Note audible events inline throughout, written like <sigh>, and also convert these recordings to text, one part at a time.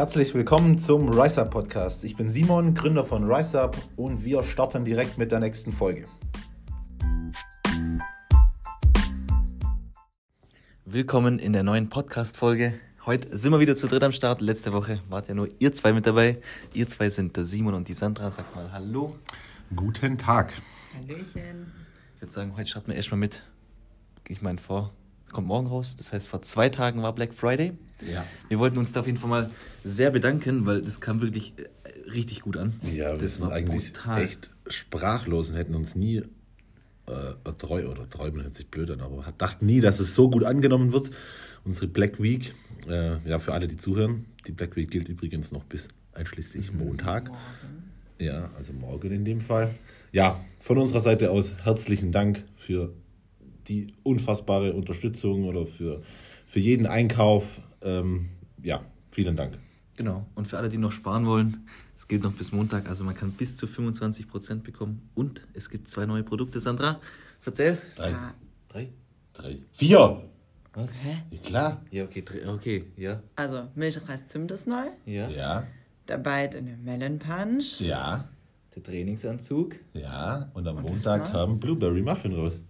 Herzlich willkommen zum RiseUp Podcast. Ich bin Simon, Gründer von RiseUp und wir starten direkt mit der nächsten Folge. Willkommen in der neuen Podcast-Folge. Heute sind wir wieder zu dritt am Start. Letzte Woche wart ja nur ihr zwei mit dabei. Ihr zwei sind der Simon und die Sandra. Sag mal Hallo. Guten Tag. Hallöchen. Ich würde sagen, heute starten wir erstmal mit. Ich meine, vor, kommt morgen raus. Das heißt, vor zwei Tagen war Black Friday. Ja. Wir wollten uns da auf jeden Fall mal sehr bedanken, weil das kam wirklich äh, richtig gut an. Ja, wir das sind eigentlich brutal. echt sprachlos und hätten uns nie äh, treu oder träumen hört sich blöd an, aber dachten nie, dass es so gut angenommen wird. Unsere Black Week, äh, ja, für alle, die zuhören, die Black Week gilt übrigens noch bis einschließlich Montag. Ja, also morgen in dem Fall. Ja, von unserer Seite aus herzlichen Dank für die unfassbare Unterstützung oder für, für jeden Einkauf. Ähm, ja, vielen Dank. Genau. Und für alle, die noch sparen wollen, es gilt noch bis Montag. Also man kann bis zu 25% bekommen. Und es gibt zwei neue Produkte. Sandra, erzähl. Drei. Ah. Drei? Drei. Vier! Was? Hä? Ja, klar. Ja, okay, drei, okay, ja. Also, Milchreis Zimt ist neu. Ja. Ja, Der Bite in dem Melon Punch. ja. Der Trainingsanzug. Ja, und am Und Montag kam Blueberry Muffin raus.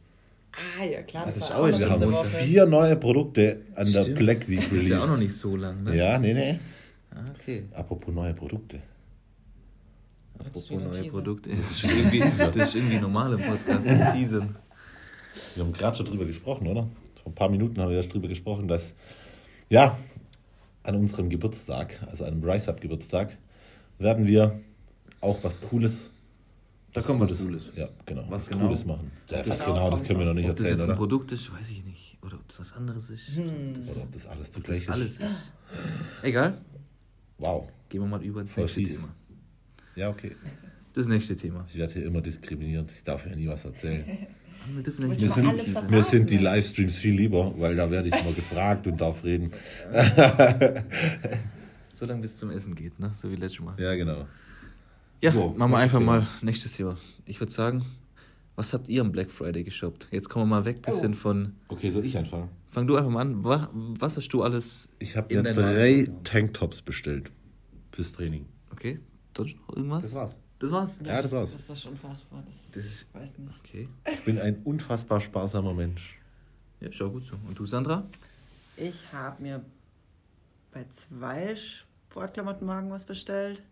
Ah, ja, klar. Das Das, ist war auch auch jetzt noch Wir diese haben vier neue Produkte an der Stimmt. Black Week Das ist ja auch noch nicht so lang, ne? Ja, nee, nee. Ah, okay. Apropos neue Produkte. Apropos neue. Produkte. Das ist <laughs> irgendwie, das ist irgendwie normal im Podcast. Teasern. Wir haben gerade schon drüber gesprochen, oder? Vor ein paar Minuten haben wir erst drüber gesprochen, dass, ja, an unserem Geburtstag, also einem Rise-Up-Geburtstag, werden wir auch was Cooles. Da kommt was Cooles. Ja, genau. Was genau? Cooles machen. Das was genau das können wir noch nicht Ob das erzählen, jetzt ein oder? Produkt ist, weiß ich nicht. Oder ob das was anderes ist. Hm. Oder ob das alles Ob zugleich das alles ist. ist. <laughs> Egal. Wow. Gehen wir mal über ins Voll nächste. Thema. Ja, okay. Das nächste Thema. Ich werde hier immer diskriminiert. Ich darf ja nie was erzählen. <laughs> Wir dürfen nicht Mir sind, mir sind die Livestreams viel lieber, weil da werde ich immer gefragt und darf reden. <laughs> So lange bis zum Essen geht, ne? So wie letztes Mal. Ja, genau. Ja, So, machen wir einfach Thema. mal nächstes Thema. Ich würde sagen, was habt ihr am Black Friday geshoppt? Jetzt kommen wir mal weg, bisschen Oh. von. Okay, soll ich anfangen? Fang du einfach mal an. Wa- Was hast du alles? Ich habe in mir drei Tanktops bestellt fürs Training. Okay, sonst noch irgendwas? war's. Das war's? Ja, das war's. Das ist schon unfassbar. Das, Das ist- weiß nicht. Okay. Ich bin ein unfassbar sparsamer Mensch. Ja, schau gut so. Und du, Sandra? Ich habe mir bei zwei Sportklamottenwagen was bestellt.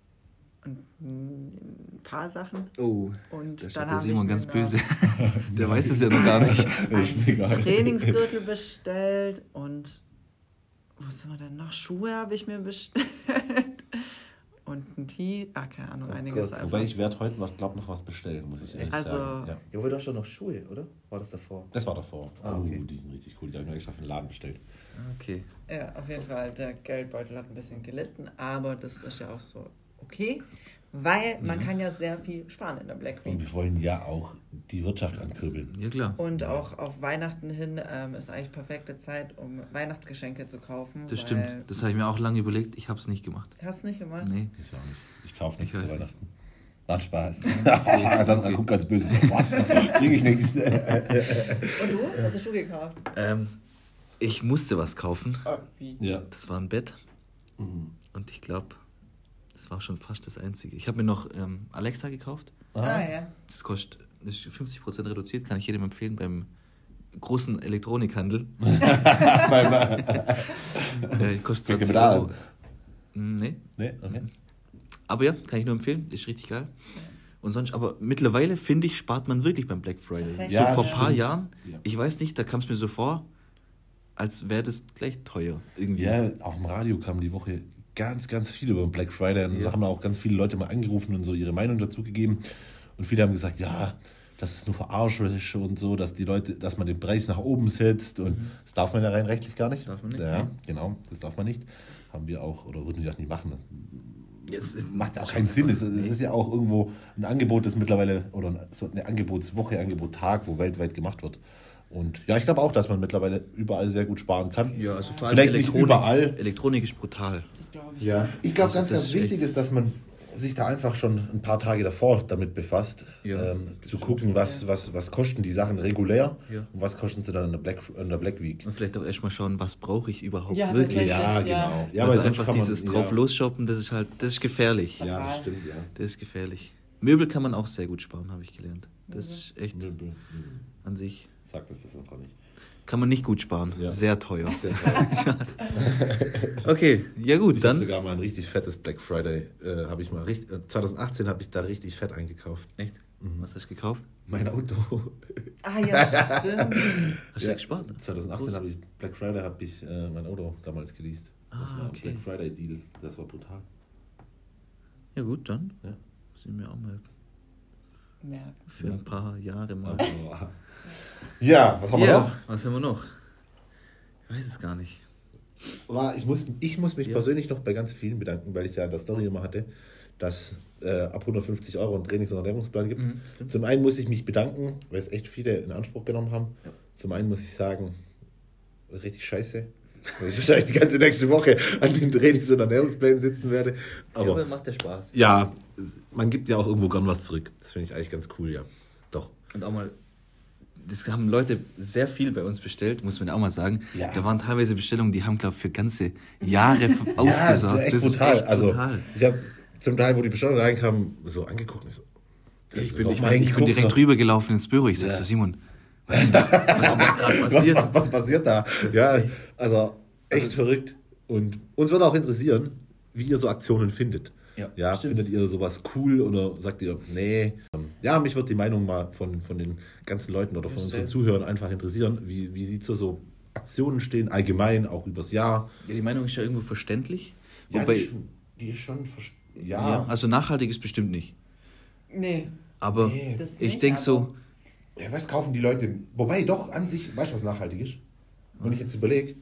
Und ein paar Sachen. Oh, Und da dann der Simon ganz böse. <laughs> der weiß es ja noch gar nicht. <laughs> Einen. Trainingsgürtel bestellt und was haben wir denn noch? Schuhe habe ich mir bestellt. <laughs> Und ein Tee, ah, keine Ahnung, einiges Gott, einfach. Wobei ich werde heute noch, glaube noch was bestellen, muss ich ehrlich Also- sagen. Ja. Du hast doch noch Schuhe, oder? War das davor? Das war davor. Ah, okay. Oh, die sind richtig cool. Die habe ich mir für den Laden bestellt. Okay. Ja, auf jeden Fall, der Geldbeutel hat ein bisschen gelitten, aber das ist ja auch so okay, weil man kann ja sehr viel sparen in der Black Und Week. wir wollen ja auch die Wirtschaft ankurbeln. Ja, klar. Und auch auf Weihnachten hin ähm, ist eigentlich perfekte Zeit, um Weihnachtsgeschenke zu kaufen. Das weil- stimmt. Das habe ich mir auch lange überlegt. Ich habe es nicht gemacht. Hast du nicht gemacht? Nee. Ich auch nicht. Ich kaufe nichts Ich zu Weihnachten. Macht Spaß. <laughs> <laughs> Sandra guckt ganz böse. Was? Krieg ich nichts. <laughs> Und du? Hast du gekauft? Ähm, ich musste was kaufen. Oh, wie? Ja. Das war ein Bett. Und ich glaube, das war schon fast das Einzige. Ich habe mir noch ähm, Alexa gekauft. Ah, ja. Das kostet das ist 50% reduziert, kann ich jedem empfehlen beim großen Elektronikhandel. <laughs> Beim, äh, kostet Fängt 20 ihr mit A Euro. Mm, Nee. nee, okay. Aber ja, kann ich nur empfehlen. Ist richtig geil. Und sonst, aber mittlerweile finde ich, spart man wirklich beim Black Friday. Tatsächlich. so Ja, vor ein paar. Jahren, Ja. ich weiß nicht, da kam es mir so vor, als wäre das gleich teuer. Irgendwie. Ja, auch im Radio kam die Woche ganz, ganz viel über den Black Friday. Und Ja. haben auch ganz viele Leute mal angerufen und so ihre Meinung dazu gegeben. Und viele haben gesagt, ja, das ist nur verarscherisch und so, dass die Leute, dass man den Preis nach oben setzt. Und das darf man ja rein rechtlich gar nicht. Mhm. Darf man nicht, Ja, genau, das darf man nicht. Haben wir auch, oder würden wir auch nicht machen. Jetzt Das macht ja auch keinen Sinn. Es, es ist ja auch irgendwo ein Angebot, das mittlerweile, oder so eine Angebotswoche, Angebot-Tag, wo weltweit gemacht wird. Und ja, ich glaube auch, dass man mittlerweile überall sehr gut sparen kann. Ja, also vor allem Vielleicht nicht Elektronik, überall. Elektronik ist brutal. Das glaube ich. Ja, ich glaube, Also ganz, das ganz ist wichtig ist, dass man sich da einfach schon ein paar Tage davor damit befasst, Ja, ähm, zu gucken, was, was, was kosten die Sachen regulär Ja. und was kosten sie dann in der Black, in der Black Week. Und vielleicht auch erstmal schauen, was brauche ich überhaupt Ja, wirklich. Ja, Ja. genau. Ja, also einfach kann man- dieses ja. drauf losshoppen, das ist halt, das ist gefährlich. Ja, das Total. stimmt, ja. Das ist gefährlich. Möbel kann man auch sehr gut sparen, habe ich gelernt. Das ist echt Möbel. An sich. Sagt das das einfach nicht. Kann man nicht gut sparen. Ja. Sehr teuer. Spaß. <laughs> <laughs> okay, ja gut, Ich habe dann. sogar mal ein richtig fettes Black Friday, äh, habe ich mal richtig, äh, 2018 habe ich da richtig fett eingekauft. Echt? Was hast du gekauft? Mein Auto. Ah ja, <laughs> stimmt. Hast du Ja, gespart? 2018 Groß. habe ich Black Friday habe ich äh, mein Auto damals geleast. Das Ah, war okay. Black Friday Deal. Das war brutal. Ja gut, dann. Ja. Muss ich mir auch mal Merken. für ein paar Jahre mal. Ja, was haben wir Ja, noch? was haben wir noch? Ich weiß es gar nicht. Ich, muss, ich muss mich Ja. persönlich noch bei ganz vielen bedanken, weil ich ja in der Story immer hatte, dass äh, ab 150 Euro ein Trainings- und Ernährungsplan gibt. Mhm. Zum einen muss ich mich bedanken, weil es echt viele in Anspruch genommen haben. Ja. Zum einen muss ich sagen, richtig scheiße. Weil ich wahrscheinlich die ganze nächste Woche an den Trainings- und Ernährungsplänen sitzen werde. Aber, Aber macht ja Spaß. ja, man gibt ja auch irgendwo gern was zurück. Das finde ich eigentlich ganz cool, ja. Doch. Und auch mal, das haben Leute sehr viel bei uns bestellt, muss man auch mal sagen. Ja. Da waren teilweise Bestellungen, die haben, glaube ich, für ganze Jahre <laughs> Ja, das ist echt Das brutal. echt also, brutal. ich habe zum Teil, wo die Bestellung reinkam, so angeguckt und ich so. Ich ist bin, ich, mal bin, ich bin direkt rübergelaufen ins Büro. Ich sag Ja. so, Simon, was da, <laughs> was was, passiert? was, passiert da? Ja, echt- also echt verrückt. Und uns würde auch interessieren, wie ihr so Aktionen findet. Ja, ja findet ihr sowas cool oder sagt ihr, nee? Ja, mich wird die Meinung mal von, von den ganzen Leuten oder von unseren. Zuhörern einfach interessieren, wie, wie die zu so Aktionen stehen, allgemein, auch übers Jahr. Ja, die Meinung ist ja irgendwo verständlich. Ja, Wobei, die, ist schon, die ist schon ja. ja, also nachhaltig ist bestimmt nicht. Nee, Aber Nee. ich denke aber- so, Ja, was kaufen die Leute? Wobei doch an sich, weißt du, was nachhaltig ist? Wenn ich jetzt überlege,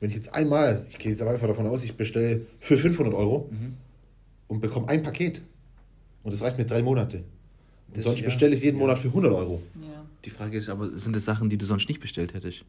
wenn ich jetzt einmal, ich gehe jetzt aber einfach davon aus, ich bestelle für 500 Euro Mhm. und bekomme ein Paket und das reicht mir drei Monate. Und Das- sonst ja. bestelle ich jeden Monat für 100 Euro. ja. die Frage ist aber, sind das Sachen, die du sonst nicht bestellt hättest?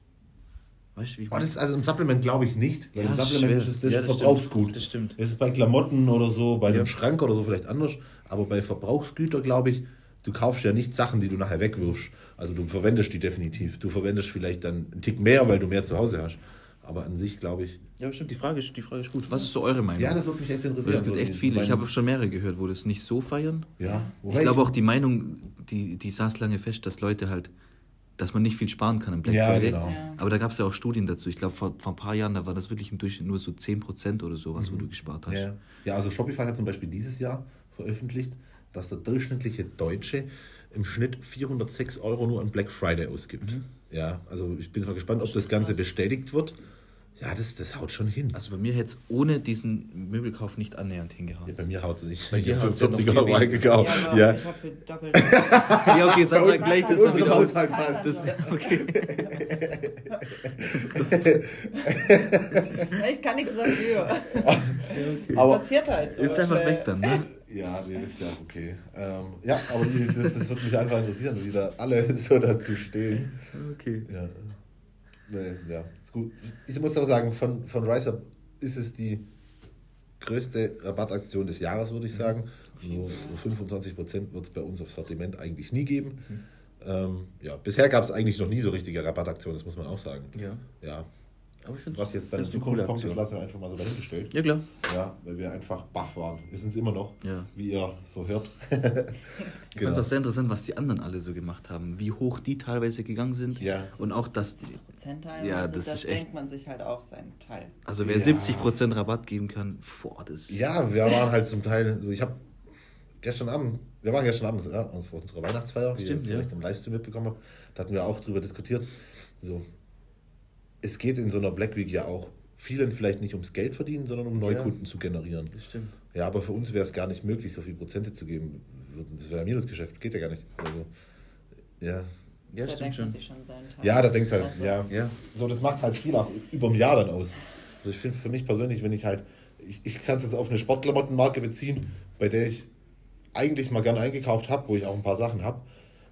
Weißt du, wie ich das ist also im Supplement glaube ich nicht, weil Ja, im ist Supplement schwer. ist es das Ja, ist das Verbrauchsgut. stimmt. Das stimmt. Das ist bei Klamotten oder so, bei Ja. dem Schrank oder so vielleicht anders, aber bei Verbrauchsgütern glaube ich, du kaufst ja nicht Sachen, die du nachher wegwirfst. Also du verwendest die definitiv. Du verwendest vielleicht dann einen Tick mehr, weil du mehr zu Hause hast. Aber an sich glaube ich. Ja, stimmt, die Frage, ist, die Frage ist gut. Was ist so eure Meinung? Ja, das würde mich echt interessieren. es gibt so echt die- viele. Ich habe schon mehrere gehört, wo das nicht so feiern. Ja, Ich glaube auch die Meinung, die, die saß lange fest, dass Leute halt, dass man nicht viel sparen kann im Black Ja, Friday. genau. Ja. Aber da gab es ja auch Studien dazu. Ich glaube, vor, vor ein paar Jahren, da war das wirklich im Durchschnitt nur so 10% oder sowas, wo du gespart hast. Ja. ja, also Shopify hat zum Beispiel dieses Jahr veröffentlicht, dass der durchschnittliche Deutsche im Schnitt 406 Euro nur an Black Friday ausgibt. Mhm. Ja, also ich bin mal gespannt, ob das Ganze bestätigt wird. Ja, das, das haut schon hin. Also bei mir hätte es ohne diesen Möbelkauf nicht annähernd hingehauen. Ja, bei mir haut es nicht. Bei Ich dir ja noch 40 viel Euro weniger. eingekauft. Ja, aber Ja, ich habe für doppelt. <laughs> Ja, okay, Sandra, uns- gleich das dann uns wieder. Haushalt passt Das, das. okay. <laughs> ich kann nichts dafür. <laughs> aber, Passiert halt so. Ist einfach schnell. weg dann, ne? Ja, nee, das ist ja okay. Ähm, ja, aber die, das, das würde mich einfach interessieren, wie da alle <laughs> so dazu stehen. Okay. Ja, nee, ja ist gut. Ich muss aber sagen, von, von RiseUp ist es die größte Rabattaktion des Jahres, würde ich sagen. Nur, nur 25% wird es bei uns aufs Sortiment eigentlich nie geben. Ähm, ja, bisher gab es eigentlich noch nie so richtige Rabattaktionen, das muss man auch sagen. Ja. Ja, Aber ich finde was jetzt dann in Zukunft kommt, das lassen wir einfach mal so dahingestellt. Ja, klar. Ja, weil wir einfach baff waren. Wir sind es immer noch, Ja. wie ihr so hört. <laughs> Ich fand es Genau. auch sehr interessant, was die anderen alle so gemacht haben. Wie hoch die teilweise gegangen sind. Ja. Und auch, dass die. Prozentteil. Ja, das das ist echt- denkt man sich halt auch seinen Teil. Also wer Ja. 70% Rabatt geben kann, boah, das Ja, wir waren halt zum Teil, so ich habe gestern Abend, wir waren gestern Abend ja, vor unserer Weihnachtsfeier, wie Stimmt, ihr ja. vielleicht im Livestream mitbekommen habt, da hatten wir auch drüber diskutiert. So, es geht in so einer Black Week ja auch vielen vielleicht nicht ums Geld verdienen, sondern um Neukunden zu generieren. Das stimmt. Ja, aber für uns wäre es gar nicht möglich, so viel Prozente zu geben. Das wäre ein Minusgeschäft, das geht ja gar nicht. Also, ja. Ja, da stimmt denkt man schon. sich schon seinen Teil. Ja, da denkt halt, Also, ja. Ja. So, das macht halt viel auch über ein Jahr dann aus. Also ich finde für mich persönlich, wenn ich halt, ich, ich kann es jetzt auf eine Sportklamottenmarke beziehen, bei der ich eigentlich mal gerne eingekauft habe, wo ich auch ein paar Sachen habe.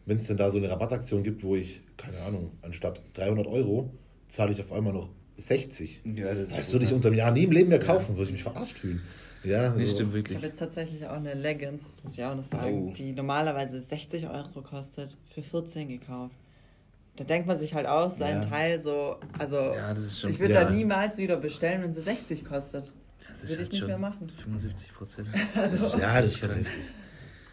Wenn es denn da so eine Rabattaktion gibt, wo ich, keine Ahnung, anstatt 300 Euro zahle ich auf einmal noch 60. Ja, das Das würde ich unter dem Jahr nie im Leben mehr kaufen, würde ich mich verarscht fühlen. Ja, Nee, so. stimmt Ich wirklich. habe jetzt tatsächlich auch eine Leggings, das muss ich auch noch sagen, Oh. die normalerweise 60 Euro kostet, für 14 gekauft. Da denkt man sich halt aus, seinen Ja. Teil so, also Ja, das ist schon- ich würde ja. da niemals wieder bestellen, wenn sie 60 kostet. Das Würde ich halt nicht schon mehr machen. 75 Prozent. <laughs> Also, Ja, das ist schon <laughs> heftig.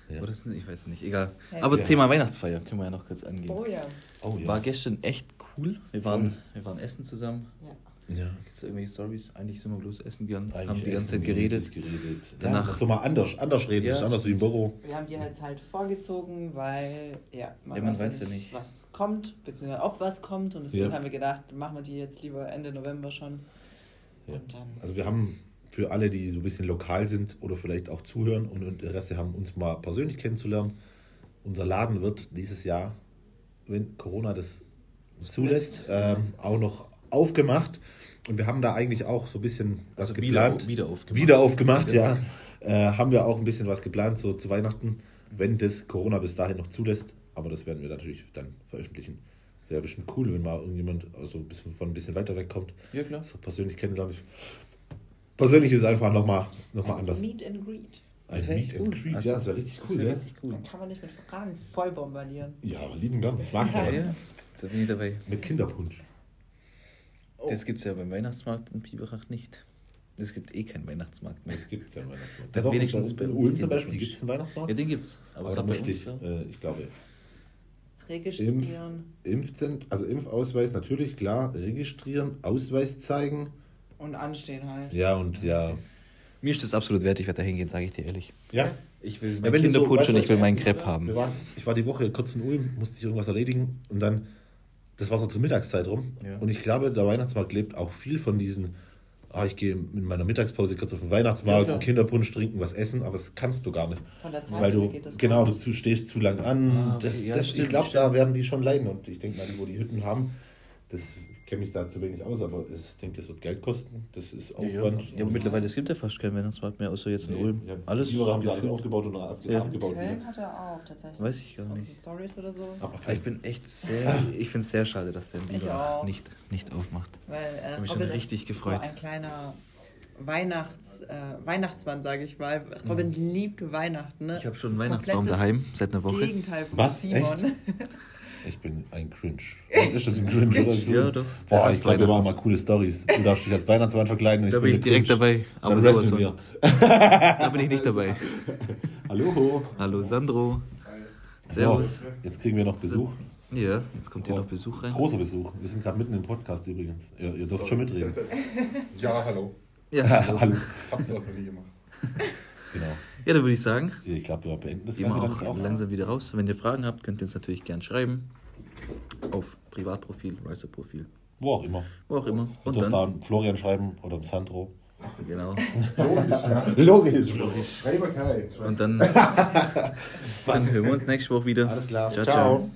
Ja. Oder sind ich weiß es nicht, egal. Aber Ja. Thema Weihnachtsfeier können wir ja noch kurz angehen. oh ja. Oh ja. War gestern echt cool. Wir waren, wir waren essen zusammen. ja. ja. Gibt es irgendwelche Stories? Eigentlich sind wir bloß essen gegangen, Eigentlich haben die ganze Zeit geredet. geredet. Danach- Ja, so mal anders, anders reden, Ja. ist anders wie im Büro. Wir haben die halt halt vorgezogen, weil ja, Ja, man weiß ja nicht. was kommt, beziehungsweise ob was kommt. Und deswegen Ja. haben wir gedacht, machen wir die jetzt lieber Ende November schon. Ja. Und dann Also wir haben für alle, die so ein bisschen lokal sind oder vielleicht auch zuhören und Interesse haben, uns mal persönlich kennenzulernen, unser Laden wird dieses Jahr, wenn Corona das zulässt, ähm, auch noch aufgemacht. Und wir haben da eigentlich auch so ein bisschen was Also wieder- geplant. wieder aufgemacht. Wieder aufgemacht, ja. Äh, haben wir auch ein bisschen was geplant, so zu Weihnachten, wenn das Corona bis dahin noch zulässt. Aber das werden wir natürlich dann veröffentlichen. Wäre bestimmt cool, wenn mal irgendjemand also von ein bisschen weiter weg kommt. Ja, klar. So persönlich kennenlernen. Persönlich ist es einfach nochmal noch mal anders. Meet and Greet. Ein Das wär Meet echt and cool. Greet. Also, Ja, das wäre richtig Das cool, wäre ja. richtig cool. Dann kann man nicht mit Fragen voll bombardieren. Ja, aber lieben Dank. Ich mag Ja, sowas. ja, da bin ich dabei. Mit Kinderpunsch. Oh. Das gibt es ja beim Weihnachtsmarkt in Biberach nicht. Es gibt eh keinen Weihnachtsmarkt mehr. Es gibt keinen Weihnachtsmarkt. Ja, Doch, wenigstens in bei uns Ulm zum Beispiel gibt es einen Weihnachtsmarkt. Ja, den gibt's. aber Aber da musste uns ich, ja. äh, ich glaube, Registrieren Impfzent also Impfausweis natürlich, klar, registrieren, Ausweis zeigen. Und anstehen halt. Ja, und ja. Mir ist das absolut wert, ich werde da hingehen, sage ich dir ehrlich. Ja, Ich will Ja, meinen wenn so- Kinderpunsch weißt und ich will meinen Crepe haben. waren, ich war die Woche kurz in Ulm, musste ich irgendwas erledigen und dann, das war so zur Mittagszeit rum. Ja. Und ich glaube, der Weihnachtsmarkt lebt auch viel von diesen, ah, ich gehe in meiner Mittagspause kurz auf den Weihnachtsmarkt, Ja, Kinderpunsch trinken, was essen, aber das kannst du gar nicht. Von der Zeit Weil her du, geht das genau, gar du stehst zu lang an. Ah, okay. das, Ja, das, stimmt, ich glaube, da werden die schon leiden. Und ich denke mal, die, wo die Hütten haben, das ich kenne mich da zu wenig aus, aber ich denke, das wird Geld kosten. Das ist Ja, Aufwand. ja, aber mittlerweile es gibt ja fast keinen Weihnachtsmarkt mehr, außer jetzt in Ulm. Ja, Alles Die haben die alle gefühlt. aufgebaut und ab, Ja. abgebaut Köln wieder. hat er auch, tatsächlich. Weiß ich gar nicht. Stories oder so. Aber Ich bin echt sehr, <laughs> ich finde es sehr schade, dass der Ich Biberach auch. nicht, nicht aufmacht. Weil äh, Hab mich schon richtig gefreut. so ein kleiner Weihnachts, äh, Weihnachtsmann, sage ich mal. Robin liebt Weihnachten. Ne? Mhm. Ich habe schon einen Weihnachtsbaum Komplettes daheim, seit einer Woche. Gegenteil von Was? Simon. <laughs> Ich bin ein Cringe. Ist das ein Cringe oder? Ja, doch. Boah, Der ich glaube, wir machen mal coole Stories. Du darfst dich als Weihnachtsmann verkleiden und Da ich bin ich direkt Cringe. dabei. Aber Dann sowas von. wir. Da bin ich nicht <laughs> dabei. Hallo. Hallo Sandro. So, Servus. jetzt kriegen wir noch Besuch. Ja, jetzt kommt hier Oh. noch Besuch rein. Großer Besuch. Wir sind gerade mitten im Podcast übrigens. Ihr, ihr dürft schon mitreden. Ja, hallo. Ja, <laughs> Hallo. Hab sowas noch nie gemacht. <laughs> Genau. ja dann würde ich sagen, Ich glaube, wir beenden das Ganze auch jetzt langsam wieder raus. Wenn ihr Fragen habt, könnt ihr uns natürlich gern schreiben. Auf Privatprofil, Riser-Profil, Wo auch immer. wo auch immer. Und da dann, Florian schreiben oder Sandro. genau. Logisch, ja. Logisch. Kai. Und dann, dann <laughs> hören wir uns nächste Woche wieder. Alles klar. Ciao, Ciao. ciao.